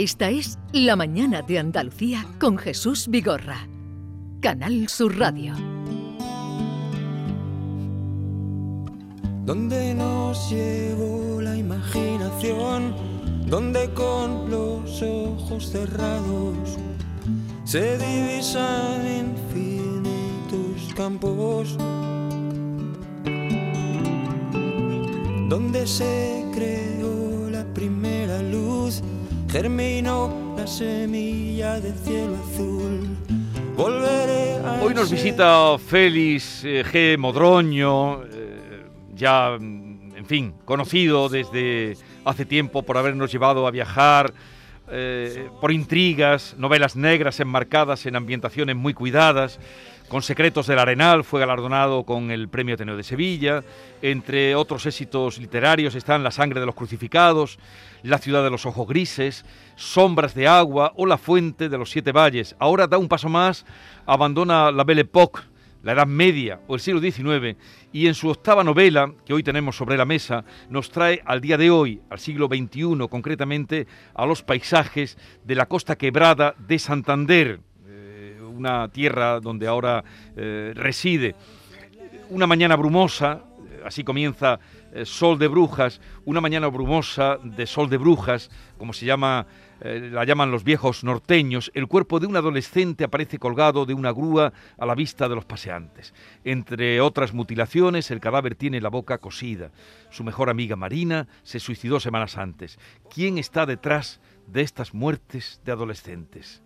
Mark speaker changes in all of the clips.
Speaker 1: Esta es La Mañana de Andalucía con Jesús Vigorra. Canal Sur Radio.
Speaker 2: Donde nos llevó la imaginación, donde con los ojos cerrados se divisan infinitos campos, donde se creó la primera luz germinó la semilla del cielo azul. Volveré a
Speaker 3: Hoy nos visita Félix eh, G. Modroño, eh, ya, mm, en fin, conocido desde hace tiempo por habernos llevado a viajar, eh, por intrigas, novelas negras enmarcadas en ambientaciones muy cuidadas. Con Secretos del Arenal fue galardonado con el Premio Ateneo de Sevilla. Entre otros éxitos literarios están La sangre de los crucificados, La ciudad de los ojos grises, Sombras de agua o La fuente de los siete valles. Ahora da un paso más, abandona la Belle Époque, la Edad Media o el siglo XIX y en su octava novela, que hoy tenemos sobre la mesa, nos trae al día de hoy, al siglo XXI concretamente, a los paisajes de la costa quebrada de Santander, una tierra donde ahora eh, reside. Una mañana brumosa, así comienza eh, Sol de Brujas, una mañana brumosa de Sol de Brujas, como se llama, eh, la llaman los viejos norteños, el cuerpo de un adolescente aparece colgado de una grúa a la vista de los paseantes. Entre otras mutilaciones, el cadáver tiene la boca cosida. Su mejor amiga Marina se suicidó semanas antes. ¿Quién está detrás de estas muertes de adolescentes?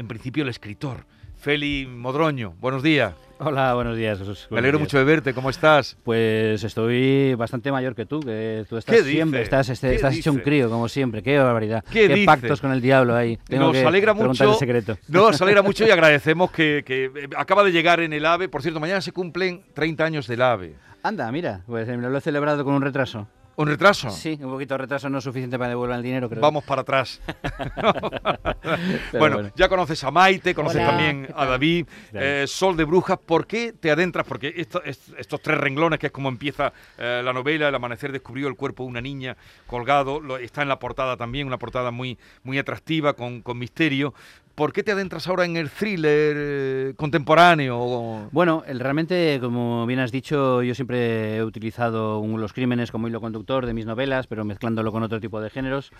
Speaker 3: En principio el escritor, Feli Modroño. Buenos días.
Speaker 4: Hola, buenos días, Jesús.
Speaker 3: Me alegro mucho de verte. ¿Cómo estás?
Speaker 4: Pues estoy bastante mayor que tú, que tú estás
Speaker 3: ¿Qué
Speaker 4: siempre, estás, este-
Speaker 3: ¿Qué
Speaker 4: estás hecho un crío, como siempre. Qué barbaridad.
Speaker 3: ¿Qué dice?
Speaker 4: pactos con el diablo ahí. Tengo
Speaker 3: Nos
Speaker 4: que
Speaker 3: alegra mucho.
Speaker 4: el secreto.
Speaker 3: Nos alegra mucho y agradecemos que, que, eh, acaba de llegar en el AVE. Por cierto, mañana se cumplen 30 años del AVE.
Speaker 4: Anda, mira, pues eh, lo he celebrado con un retraso.
Speaker 3: ¿Un retraso?
Speaker 4: Sí, un poquito de retraso no es suficiente para devolver el dinero, creo.
Speaker 3: Vamos para atrás. Bueno,
Speaker 4: bueno.
Speaker 3: ya conoces a Maite, conoces
Speaker 4: Hola,
Speaker 3: también
Speaker 4: ¿qué
Speaker 3: a? David, eh, Sol de Brujas. ¿Por qué te adentras? Porque esto- est- estos tres renglones, que es como empieza eh, la novela, El amanecer descubrió el cuerpo de una niña colgado, lo- está en la portada también, una portada muy, muy atractiva, con, con misterio. ¿Por qué te adentras ahora en el thriller eh, contemporáneo?
Speaker 4: Bueno, realmente, como bien has dicho, yo siempre he utilizado los crímenes como hilo conductor de mis novelas, pero mezclándolo con otro tipo de géneros.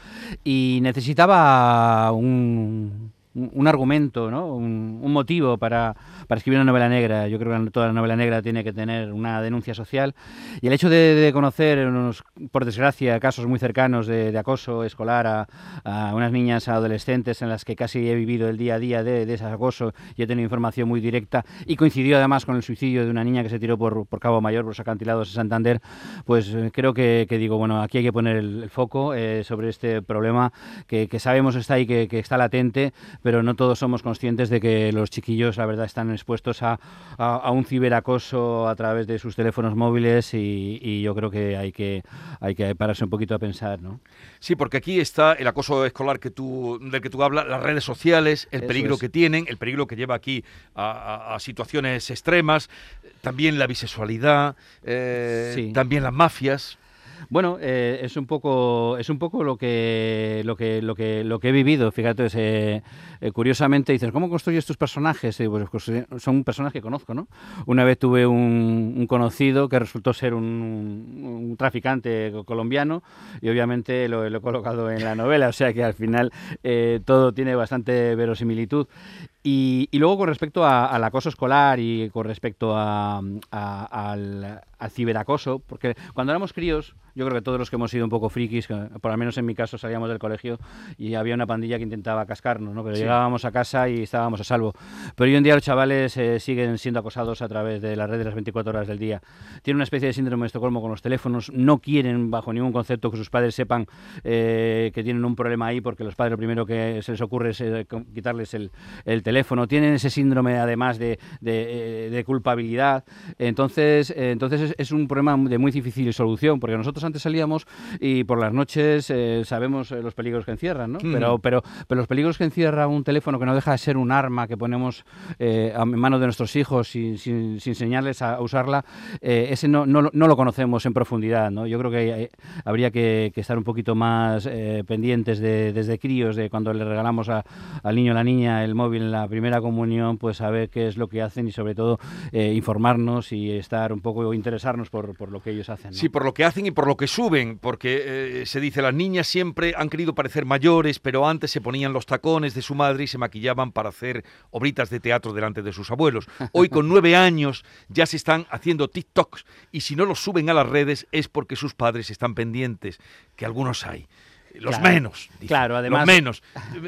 Speaker 4: Y necesitaba un, un- argumento, ¿no? un, un motivo para, para escribir una novela negra. Yo creo que toda la novela negra tiene que tener una denuncia social. Y el hecho de, de conocer, unos, por desgracia, casos muy cercanos de, de acoso escolar a, a unas niñas adolescentes en las que casi he vivido el día a día de, de ese acoso y he tenido información muy directa y coincidió además con el suicidio de una niña que se tiró por, por Cabo Mayor, por los acantilados de Santander, pues eh, creo que, que digo, bueno, aquí hay que poner el, el foco eh, sobre este problema que, que sabemos está ahí, que, que está latente, pero no todos somos conscientes de que los chiquillos, la verdad, están expuestos a, a- a un ciberacoso a través de sus teléfonos móviles y, y yo creo que hay que hay que pararse un poquito a pensar, ¿no?
Speaker 3: Sí, porque aquí está el acoso escolar que tú, del que tú hablas, las redes sociales, el
Speaker 4: Eso
Speaker 3: peligro
Speaker 4: es.
Speaker 3: que tienen, el peligro que lleva aquí a, a- a situaciones extremas, también la bisexualidad, eh,
Speaker 4: Sí.
Speaker 3: también las mafias.
Speaker 4: Bueno, eh, es un poco es un poco lo que lo que lo que lo que he vivido. Fíjate, eh, eh, curiosamente dices, ¿cómo construyes tus personajes? Y, pues, construye- son personas que conozco, ¿no? Una vez tuve un, un conocido que resultó ser un, traficante co- colombiano y obviamente lo, lo he colocado en la novela, o sea que al final eh, todo tiene bastante verosimilitud. Y, y luego con respecto a- al acoso escolar y con respecto a, a- al, al ciberacoso, porque cuando éramos críos, yo creo que todos los que hemos sido un poco frikis, por lo menos en mi caso salíamos del colegio y había una pandilla que intentaba cascarnos, ¿no? pero
Speaker 3: Sí.
Speaker 4: llegábamos a casa y estábamos a salvo. Pero hoy en día los chavales eh, siguen siendo acosados a través de la red de las 24 horas del día. Tienen una especie de síndrome de Estocolmo con los teléfonos, no quieren bajo ningún concepto que sus padres sepan eh, que tienen un problema ahí porque los padres lo primero que se les ocurre es eh, quitarles el, el teléfono teléfono, tienen ese síndrome además de, de, culpabilidad. Entonces, entonces es, un problema de muy difícil solución, porque nosotros antes salíamos y por las noches sabemos los peligros que encierran, ¿no? Mm. Pero, pero, pero los peligros que encierra un teléfono que no deja de ser un arma que ponemos en manos de nuestros hijos sin, sin, enseñarles a, usarla, ese no, no, no, lo conocemos en profundidad, ¿no? Yo creo que habría que, estar un poquito más eh, pendientes de, desde críos, de cuando le regalamos al niño o la niña el móvil en la primera comunión, pues saber qué es lo que hacen y sobre todo eh, informarnos y estar un poco, interesarnos por, por lo que ellos hacen.
Speaker 3: Sí, por lo que hacen y por lo que suben, porque eh, se dice, las niñas siempre han querido parecer mayores, pero antes se ponían los tacones de su madre y se maquillaban para hacer obritas de teatro delante de sus abuelos. Hoy con nueve años ya se están haciendo TikToks y si no los suben a las redes es porque sus padres están pendientes, que algunos hay. Los menos.
Speaker 4: claro, además.
Speaker 3: Los menos.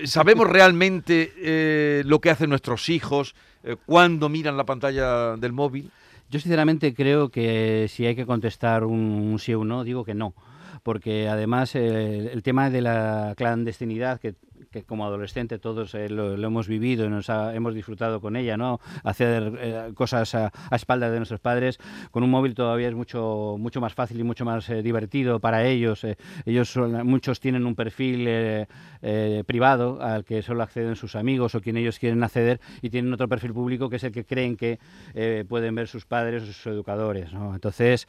Speaker 3: ¿Sabemos realmente eh, lo que hacen nuestros hijos eh, cuando miran la pantalla del móvil?
Speaker 4: Yo sinceramente creo que si hay que contestar un, sí o un no, digo que no porque además eh, el tema de la clandestinidad que que como adolescente todos eh, lo, hemos vivido y nos hemos disfrutado con ella, ¿no? Hacer eh, cosas a, espaldas de nuestros padres con un móvil todavía es mucho mucho más fácil y mucho más eh, divertido para ellos. ellos muchos tienen un perfil privado al que solo acceden sus amigos o quien ellos quieren acceder y tienen otro perfil público que es el que creen que pueden ver sus padres o sus educadores, ¿no? Entonces,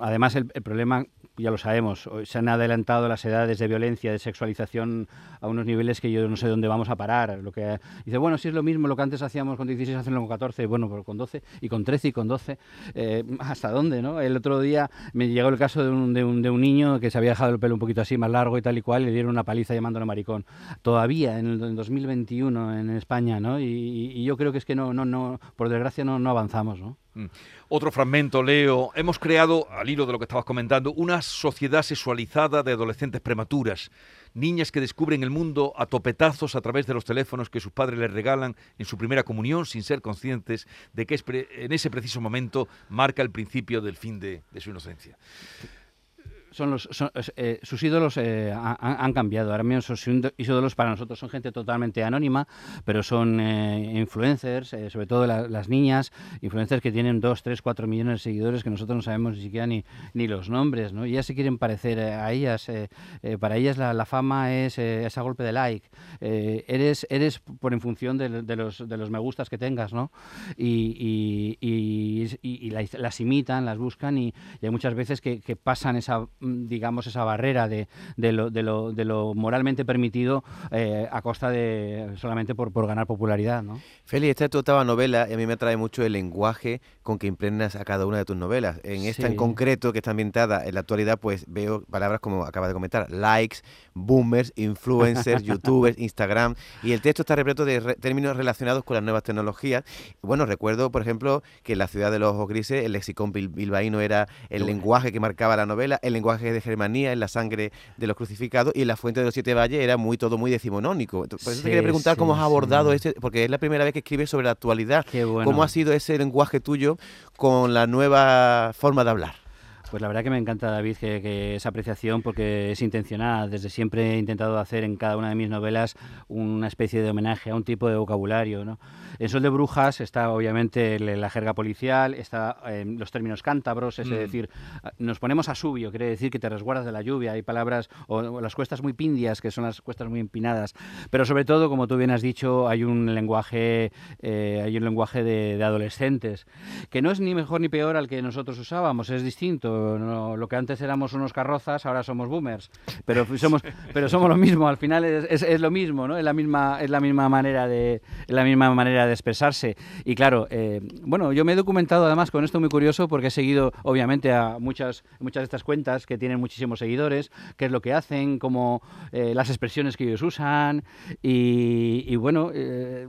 Speaker 4: además el, problema ya lo sabemos, se han adelantado las edades de violencia, de sexualización a unos niveles que yo no sé dónde vamos a parar. Lo que dice, bueno, si es lo mismo lo que antes hacíamos con 16, hacerlo con 14, bueno, pero con 12 y con 13 y con 12, eh, ¿hasta dónde? no? El otro día me llegó el caso de un, de, un, de un, niño que se había dejado el pelo un poquito así, más largo y tal y cual, le dieron una paliza llamándolo maricón. Todavía en el 2021 en España, ¿no? Y, y, yo creo que es que no, no, no por desgracia no, no avanzamos, ¿no?
Speaker 3: Mm. Otro fragmento, Leo. Hemos creado, al hilo de lo que estabas comentando, una sociedad sexualizada de adolescentes prematuras niñas que descubren el mundo a topetazos a través de los teléfonos que sus padres les regalan en su primera comunión sin ser conscientes de que en ese preciso momento marca el principio del fin de su inocencia
Speaker 4: son los, eh, sus ídolos eh, han, cambiado. Ahora mismo sus ídolos para nosotros son gente totalmente anónima, pero son eh, influencers, sobre todo las niñas, influencers que tienen 2, 3, 4 millones de seguidores que nosotros no sabemos ni siquiera ni, ni los nombres, ¿no? Y ellas se quieren parecer a ellas. para ellas la, fama es, ese golpe de like. eres, eres por en función de, los, de los me gustas que tengas, ¿no? Y, y, las, imitan, las buscan y, hay muchas veces que pasan esa digamos, esa barrera de, de, lo, de, lo, de lo, moralmente permitido eh, a costa de solamente por, por ganar popularidad, ¿no?
Speaker 5: Feli, esta es tu octava novela y a mí me atrae mucho el lenguaje con que impregnas a cada una de tus novelas. En esta en concreto, que está ambientada en la actualidad, pues veo palabras como acaba de comentar, likes, boomers, influencers, youtubers, Instagram, y el texto está repleto de términos relacionados con las nuevas tecnologías. Bueno, recuerdo, por ejemplo, que en la ciudad de los ojos grises el lexicón bilbaíno era el lenguaje que marcaba la novela, el lenguaje de Germanía, en la sangre de los crucificados, y en la fuente de los siete valles era muy todo muy decimonónico. Por eso te quería preguntar cómo has abordado este, porque es la primera vez que escribes sobre la actualidad. ¿Cómo ha sido ese lenguaje tuyo con la nueva forma de hablar?
Speaker 4: Pues la verdad que me encanta, David, que, esa apreciación, porque es intencionada. Desde siempre he intentado hacer en cada una de mis novelas una especie de homenaje a un tipo de vocabulario. ¿no? En Sol de Brujas está obviamente la jerga policial, está em, los términos cántabros, es mm. decir, nos ponemos a subio, quiere decir que te resguardas de la lluvia. Hay palabras, o, las cuestas muy pindias, que son las cuestas muy empinadas. Pero sobre todo, como tú bien has dicho, hay un lenguaje, eh, hay un lenguaje de adolescentes, que no es ni mejor ni peor al que nosotros usábamos, es distinto lo que antes éramos unos carrozas, ahora somos boomers. Pero somos, pero somos lo mismo, al final es, es, lo mismo, ¿no? Es la misma, es la misma manera de, la misma manera de expresarse. Y claro, eh, bueno, yo me he documentado además con esto muy curioso porque he seguido, obviamente, a muchas, muchas de estas cuentas que tienen muchísimos seguidores, qué es lo que hacen, como eh, las expresiones que ellos usan. Y, bueno, eh,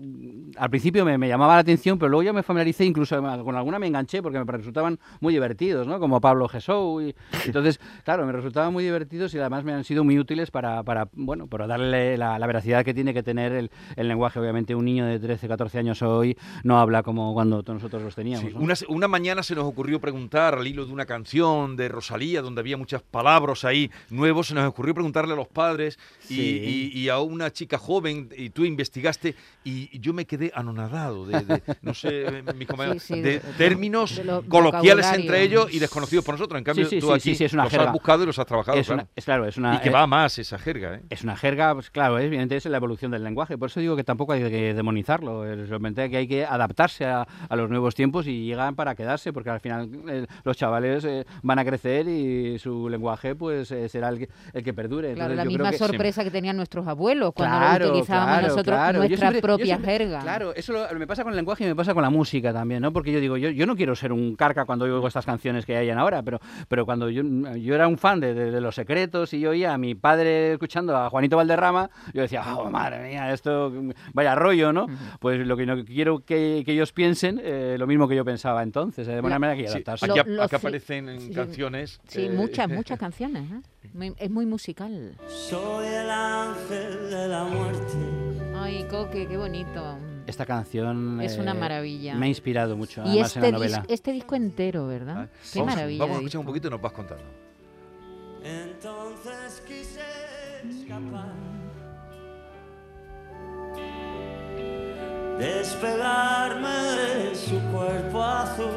Speaker 4: al principio me, me, llamaba la atención, pero luego ya me familiaricé, incluso con alguna me enganché porque me resultaban muy divertidos, ¿no? Como Pablo Jesús Show. Y, entonces, claro, me resultaban muy divertidos y además me han sido muy útiles para, para bueno, para darle la, veracidad que tiene que tener el, el, lenguaje. Obviamente, un niño de 13, 14 años hoy no habla como cuando nosotros los teníamos.
Speaker 3: una, una, mañana se nos ocurrió preguntar al hilo de una canción de Rosalía, donde había muchas palabras ahí nuevos, se nos ocurrió preguntarle a los padres y, y, a una chica joven, y tú investigaste, y yo me quedé anonadado de, no sé, mi de términos coloquiales entre ellos y desconocidos por nosotros. En cambio, tú aquí
Speaker 4: es una
Speaker 3: los
Speaker 4: jerga.
Speaker 3: has buscado y los has trabajado.
Speaker 4: Es
Speaker 3: claro.
Speaker 4: es, claro, es una,
Speaker 3: y que
Speaker 4: eh,
Speaker 3: va más esa jerga. ¿eh?
Speaker 4: Es una jerga, pues claro, evidentemente es la evolución del lenguaje. Por eso digo que tampoco hay que demonizarlo. Realmente que hay que adaptarse a, a los nuevos tiempos y llegan para quedarse, porque al final eh, los chavales eh, van a crecer y su lenguaje pues eh, será el que, el que perdure.
Speaker 6: Claro, la misma sorpresa que tenían nuestros abuelos cuando utilizábamos nosotros nuestra propia jerga.
Speaker 4: Claro, eso me pasa con el lenguaje y me pasa con la música también, ¿no? Porque yo digo, yo, yo no quiero ser un carca cuando oigo estas canciones que hayan ahora, pero, pero cuando yo, yo era un fan de, de, Los Secretos y yo oía a mi padre escuchando a Juanito Valderrama, yo decía, oh, madre mía, esto vaya rollo, ¿no? Pues lo que no quiero que, que ellos piensen, eh, lo mismo que yo pensaba entonces, de buena manera que adaptarse.
Speaker 3: aquí, aquí aparecen en canciones.
Speaker 6: Sí, muchas, muchas canciones. ¿eh? es muy musical.
Speaker 2: Soy el ángel de la muerte.
Speaker 6: Ay, Coque, qué bonito.
Speaker 4: Esta canción
Speaker 6: es una eh, maravilla.
Speaker 4: Me ha inspirado mucho.
Speaker 6: Y
Speaker 4: este,
Speaker 6: en la novela. este disco entero, ¿verdad? Ah, qué
Speaker 3: vamos,
Speaker 6: maravilla.
Speaker 3: Vamos a escuchar un poquito y nos vas contando.
Speaker 2: Entonces quise escapar. Despegarme de su cuerpo azul.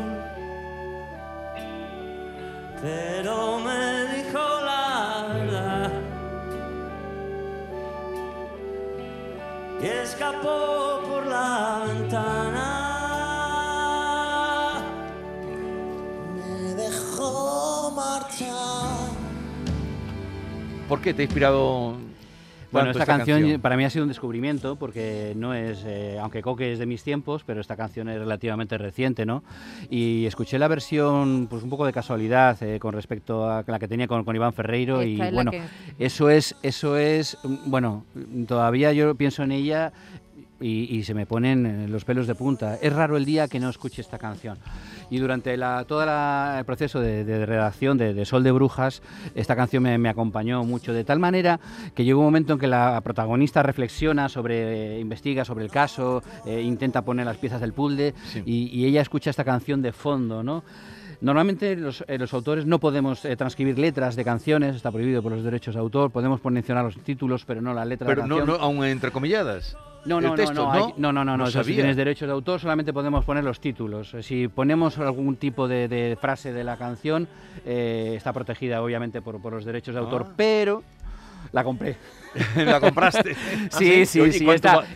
Speaker 2: Pero me dijo Y escapó por la ventana. Me dejó marchar.
Speaker 3: ¿Por qué te ha inspirado
Speaker 4: bueno, esta, canción, para mí ha sido un descubrimiento porque no es, eh, aunque Coque es de mis tiempos, pero esta canción es relativamente reciente, ¿no? Y escuché la versión, pues un poco de casualidad eh, con respecto a la que tenía con, Iván Ferreiro y bueno, eso es, eso es, bueno, todavía yo pienso en ella y, se me ponen eh, los pelos de punta. Es raro el día que no escuche esta canción. Y durante la, todo el proceso de, redacción de, Sol de Brujas, esta canción me, acompañó mucho, de tal manera que llegó un momento en que la protagonista reflexiona sobre, eh, investiga sobre el caso, eh, intenta poner las piezas del puzzle y, ella escucha esta canción de fondo, ¿no? Normalmente los, los, autores no podemos transcribir letras de canciones, está prohibido por los derechos de autor, podemos mencionar los títulos, pero no la letra
Speaker 3: de
Speaker 4: la canción.
Speaker 3: Pero no, aún entrecomilladas.
Speaker 4: No, no, no, no, no, no, no, si tienes derechos de autor solamente podemos poner los títulos. Si ponemos algún tipo de, frase de la canción, eh, está protegida obviamente por, por los derechos de autor, ah. pero la compré.
Speaker 3: ¿La compraste?
Speaker 4: sí, ¿Ah, sí, sí.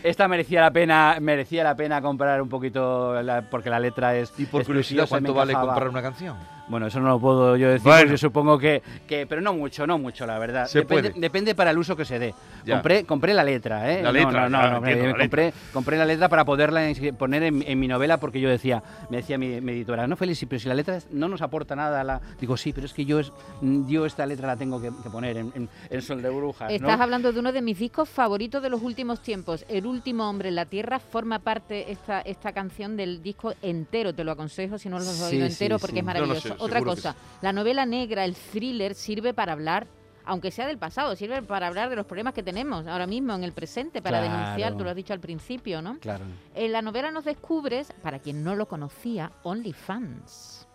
Speaker 4: esta, merecía la pena merecía la pena comprar un poquito porque la letra es.
Speaker 3: ¿Y por curiosidad cuánto vale comprar una canción?
Speaker 4: Bueno, eso no lo puedo yo decir, yo supongo que, que, Pero no mucho, no mucho, la verdad. depende, depende, para el uso que se dé. Compré, compré la letra, ¿eh?
Speaker 3: La letra, no, no, no,
Speaker 4: compré, compré la letra para poderla poner en, mi novela porque yo decía, me decía mi, editora, no, Félix, pero si la letra no nos aporta nada, la... digo, sí, pero es que yo, es, yo esta letra la tengo que, poner en, en, Sol de Brujas.
Speaker 6: Estás hablando de uno de mis discos favoritos de los últimos tiempos. El último hombre en la tierra forma parte esta, esta canción del disco entero. Te lo aconsejo si no lo has oído entero porque es maravilloso. Otra cosa. La novela negra, el thriller, sirve para hablar aunque sea del pasado, sirve para hablar de los problemas que tenemos ahora mismo en el presente, para denunciar, tú lo has dicho al principio, ¿no?
Speaker 4: Claro.
Speaker 6: En la novela nos descubres, para quien no lo conocía, OnlyFans.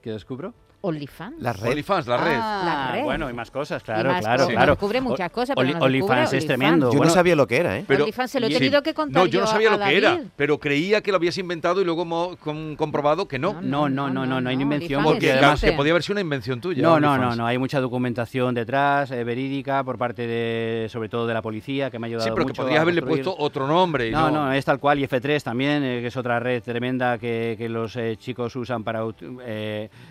Speaker 4: ¿Qué descubro?
Speaker 6: OnlyFans.
Speaker 3: La red. OnlyFans, la red.
Speaker 6: Ah, la red.
Speaker 4: Bueno, y más cosas, claro, claro, claro.
Speaker 6: Descubre muchas cosas, pero
Speaker 4: OnlyFans es tremendo.
Speaker 5: Yo no sabía lo que era, ¿eh?
Speaker 6: Pero, OnlyFans se lo he tenido que contar
Speaker 3: No, yo no sabía lo que era, pero creía que lo habías inventado y luego hemos comprobado que no.
Speaker 4: No, no, no, no, no, hay invención.
Speaker 3: Porque además que podía haber sido una invención tuya.
Speaker 4: No, no, no, no, hay mucha documentación detrás, eh, verídica, por parte de, sobre todo de la policía, que me ha ayudado
Speaker 3: mucho. Sí, pero
Speaker 4: que
Speaker 3: podrías haberle puesto otro nombre.
Speaker 4: No, no, es tal cual, y F3 también, eh, que es otra red tremenda que, que los eh, chicos usan para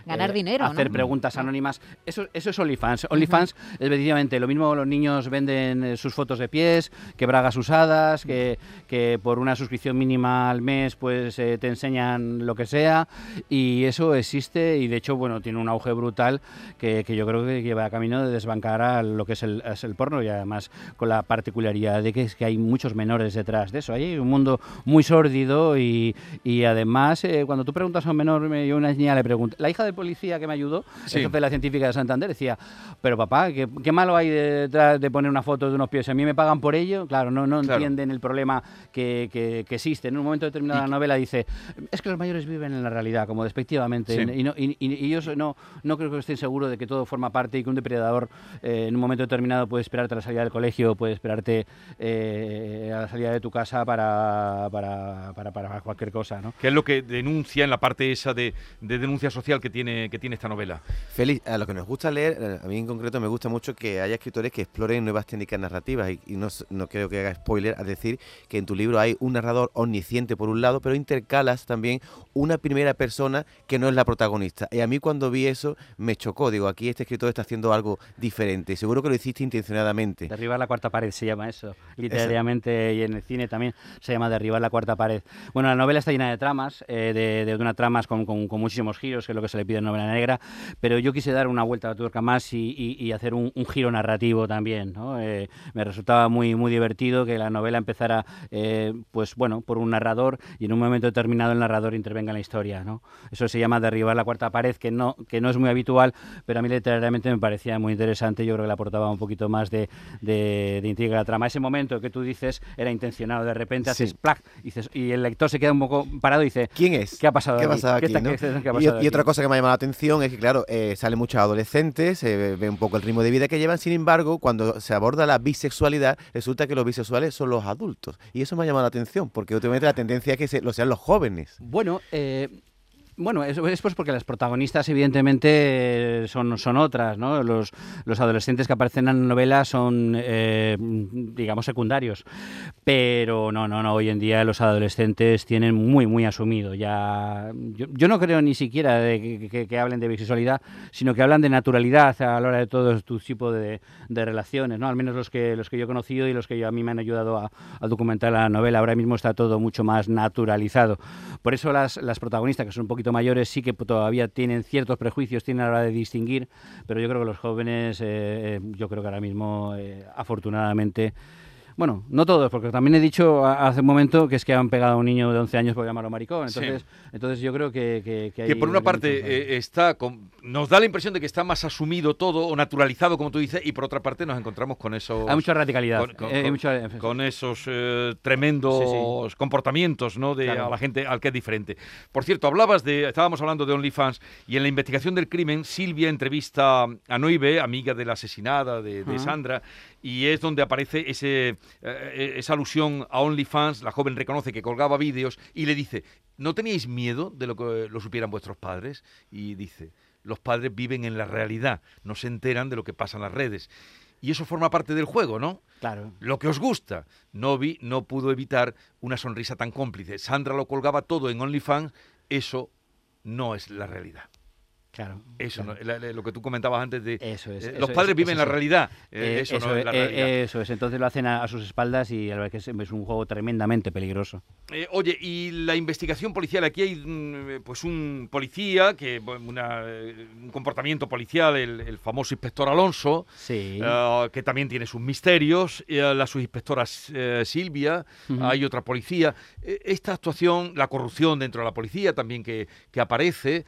Speaker 6: ganar dinero,
Speaker 4: hacer preguntas anónimas. Eso, eso es OnlyFans. OnlyFans es precisamente lo mismo los niños venden eh, sus fotos de pies, que bragas usadas, que, que por una suscripción mínima al mes pues eh, te enseñan lo que sea y eso existe y de hecho bueno tiene un auge brutal que, que yo creo que lleva camino de desbancar a lo que es el, es el porno y además con la particularidad de que es que hay muchos menores detrás de eso. Hay un mundo muy sórdido y, y además eh, cuando tú preguntas a un menor, yo una niña le pregunto, la hija del policía que que me ayudó, el jefe de la científica de Santander, decía, pero papá, ¿qué, qué malo hay detrás de poner una foto de unos pies? a mí me pagan por ello, claro, no, no entienden el problema que, que, existe. En un momento determinado de la novela dice, es que los mayores viven en la realidad, como despectivamente, y, no, y, y, yo no, no creo que estén seguros de que todo forma parte y que un depredador eh, en un momento determinado puede esperarte a la salida del colegio, puede esperarte eh, a la salida de tu casa para, para, para, para, cualquier cosa. ¿no?
Speaker 3: Que es lo que denuncia en la parte esa de, de, denuncia social que tiene, que tiene esta novela.
Speaker 5: Félix, a lo que nos gusta leer, a mí en concreto me gusta mucho que haya escritores que exploren nuevas técnicas narrativas y, no, no creo que haga spoiler a decir que en tu libro hay un narrador omnisciente por un lado, pero intercalas también una primera persona que no es la protagonista. Y a mí cuando vi eso me chocó, digo, aquí este escritor está haciendo algo diferente. Seguro que lo hiciste intencionadamente.
Speaker 4: Derribar la cuarta pared se llama eso, literariamente y en el cine también se llama derribar la cuarta pared. Bueno, la novela está llena de tramas, eh, de, de unas tramas con, con, muchísimos giros, que es lo que se le pide en novela negra, pero yo quise dar una vuelta a la tuerca más y, y, hacer un, giro narrativo también. ¿no? Eh, me resultaba muy, muy divertido que la novela empezara, eh, pues bueno, por un narrador y en un momento determinado el narrador intervenga en la historia. ¿no? Eso se llama derribar la cuarta pared, que no, que no es muy habitual, pero a mí literariamente me parecía muy interesante. Yo creo que le aportaba un poquito más de, de, intriga a la trama. Ese momento que tú dices era intencionado, de repente haces plac y, el lector se queda un poco parado y dice:
Speaker 5: ¿Quién es?
Speaker 4: ¿Qué ha pasado aquí?
Speaker 5: y, otra cosa que me ha llamado la atención es que, claro, eh, salen muchos adolescentes, se ve un poco el ritmo de vida que llevan, sin embargo, cuando se aborda la bisexualidad, resulta que los bisexuales son los adultos. Y eso me ha llamado la atención, porque últimamente la tendencia es que lo sean los jóvenes.
Speaker 4: Bueno, eh, bueno, es, es, pues porque las protagonistas evidentemente son, son otras, ¿no? Los, los adolescentes que aparecen en la novela son, eh, digamos, secundarios. Pero no, no, no, hoy en día los adolescentes tienen muy, muy asumido. Ya, yo, no creo ni siquiera que, hablen de bisexualidad, sino que hablan de naturalidad a la hora de todo tu tipo de, de, relaciones, ¿no? Al menos los que, los que yo he conocido y los que a mí me han ayudado a, a, documentar la novela. Ahora mismo está todo mucho más naturalizado. Por eso las, las protagonistas, que son un poquito mayores sí que todavía tienen ciertos prejuicios, tienen a la hora de distinguir, pero yo creo que los jóvenes, eh, eh, yo creo que ahora mismo, eh, afortunadamente, bueno, no todos, porque también he dicho hace un momento que es que han pegado a un niño de 11 años por llamarlo maricón. Entonces, entonces yo creo que... Que,
Speaker 3: que, por una parte eh, está nos da la impresión de que está más asumido todo o naturalizado, como tú dices, y por otra parte nos encontramos con eso...
Speaker 4: Hay mucha radicalidad.
Speaker 3: Con, esos eh, tremendos comportamientos ¿no? de a la gente al que es diferente. Por cierto, hablabas de... Estábamos hablando de OnlyFans y en la investigación del crimen, Silvia entrevista a Noive, amiga de la asesinada de, Sandra, y es donde aparece ese, eh, esa alusión a OnlyFans. La joven reconoce que colgaba vídeos y le dice, ¿no teníais miedo de lo que lo supieran vuestros padres? Y dice, los padres viven en la realidad, no se enteran de lo que pasa en las redes. Y eso forma parte del juego, ¿no?
Speaker 4: Claro.
Speaker 3: Lo que os gusta. Novi no pudo evitar una sonrisa tan cómplice. Sandra lo colgaba todo en OnlyFans. Eso no es la realidad.
Speaker 4: Claro.
Speaker 3: Eso, lo que tú comentabas antes de...
Speaker 4: Eso es.
Speaker 3: Eh, los padres viven la realidad. Eh, eso, no es la realidad.
Speaker 4: eso es. Entonces lo hacen a, sus espaldas y la vez que es, un juego tremendamente peligroso.
Speaker 3: Eh, oye, y la investigación policial. Aquí hay mm, pues un policía, que un comportamiento policial, el, famoso inspector Alonso,
Speaker 4: sí.
Speaker 3: que también tiene sus misterios. la subinspectora Silvia, hay otra policía. esta actuación, la corrupción dentro de la policía también que, que aparece.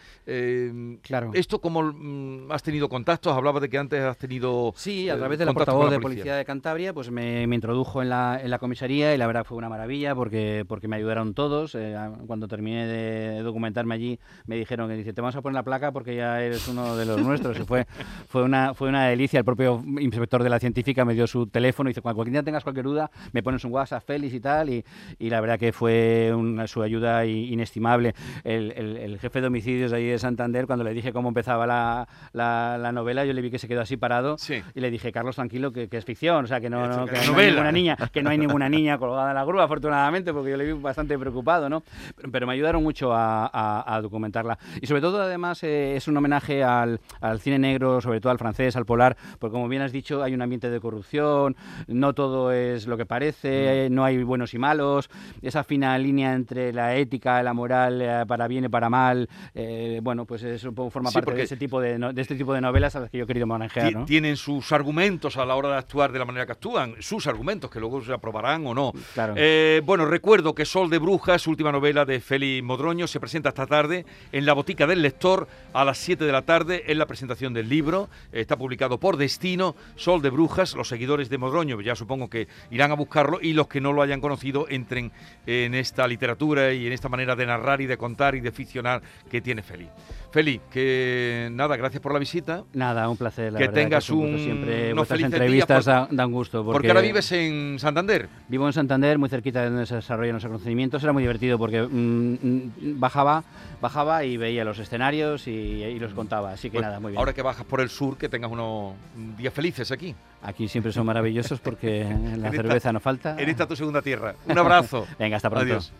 Speaker 4: claro
Speaker 3: ¿Esto cómo mm, has tenido contactos? Hablaba de que antes has tenido.
Speaker 4: Sí, a través de la portavoz de Policía de Cantabria, pues me, introdujo en la, en la, comisaría y la verdad fue una maravilla porque, porque me ayudaron todos. Eh, cuando terminé de documentarme allí, me dijeron que dice, te vamos a poner la placa porque ya eres uno de los nuestros. Y fue, fue, una, fue una delicia. El propio inspector de la científica me dio su teléfono y dice, cuando cualquier día tengas cualquier duda, me pones un WhatsApp, Félix y tal. Y, y la verdad que fue una, su ayuda inestimable. El, el, jefe de homicidios de ahí de Santander, cuando le dije cómo empezaba la, la, novela, yo le vi que se quedó así parado y le dije, Carlos, tranquilo, que, es ficción, o sea, que no, que no hay ninguna niña, que no hay ninguna niña colgada en la grúa, afortunadamente, porque yo le vi bastante preocupado, ¿no? Pero, me ayudaron mucho a, documentarla. Y sobre todo, además, eh, es un homenaje al, al, cine negro, sobre todo al francés, al polar, porque como bien has dicho, hay un ambiente de corrupción, no todo es lo que parece, mm. no hay buenos y malos, esa fina línea entre la ética, la moral, eh, para bien y para mal, eh, bueno, pues es un poco forma parte de ese tipo de, de, este tipo de novelas a las que yo he querido manejar. ¿no?
Speaker 3: Tienen sus argumentos a la hora de actuar de la manera que actúan, sus argumentos que luego se aprobarán o no.
Speaker 4: Claro.
Speaker 3: Eh, bueno, recuerdo que Sol de Brujas, última novela de Félix Modroño, se presenta esta tarde en la Botica del Lector a las 7 de la tarde en la presentación del libro. Está publicado por Destino, Sol de Brujas. Los seguidores de Modroño ya supongo que irán a buscarlo y los que no lo hayan conocido entren en esta literatura y en esta manera de narrar y de contar y de ficcionar que tiene Félix. Feli, que nada, gracias por la visita.
Speaker 4: Nada, un placer.
Speaker 3: que tengas un,
Speaker 4: siempre vuestras entrevistas dan gusto.
Speaker 3: Porque, ahora vives en Santander.
Speaker 4: Vivo en Santander, muy cerquita de donde se desarrollan los conocimientos. Era muy divertido porque mm, mm, bajaba, bajaba y veía los escenarios y, los contaba. Así que
Speaker 3: pues
Speaker 4: nada, muy bien.
Speaker 3: Ahora que bajas por el sur, que tengas unos días felices aquí.
Speaker 4: Aquí siempre son maravillosos porque la cerveza no falta.
Speaker 3: En esta tu segunda tierra. Un abrazo.
Speaker 4: Venga, hasta pronto.
Speaker 3: Adiós.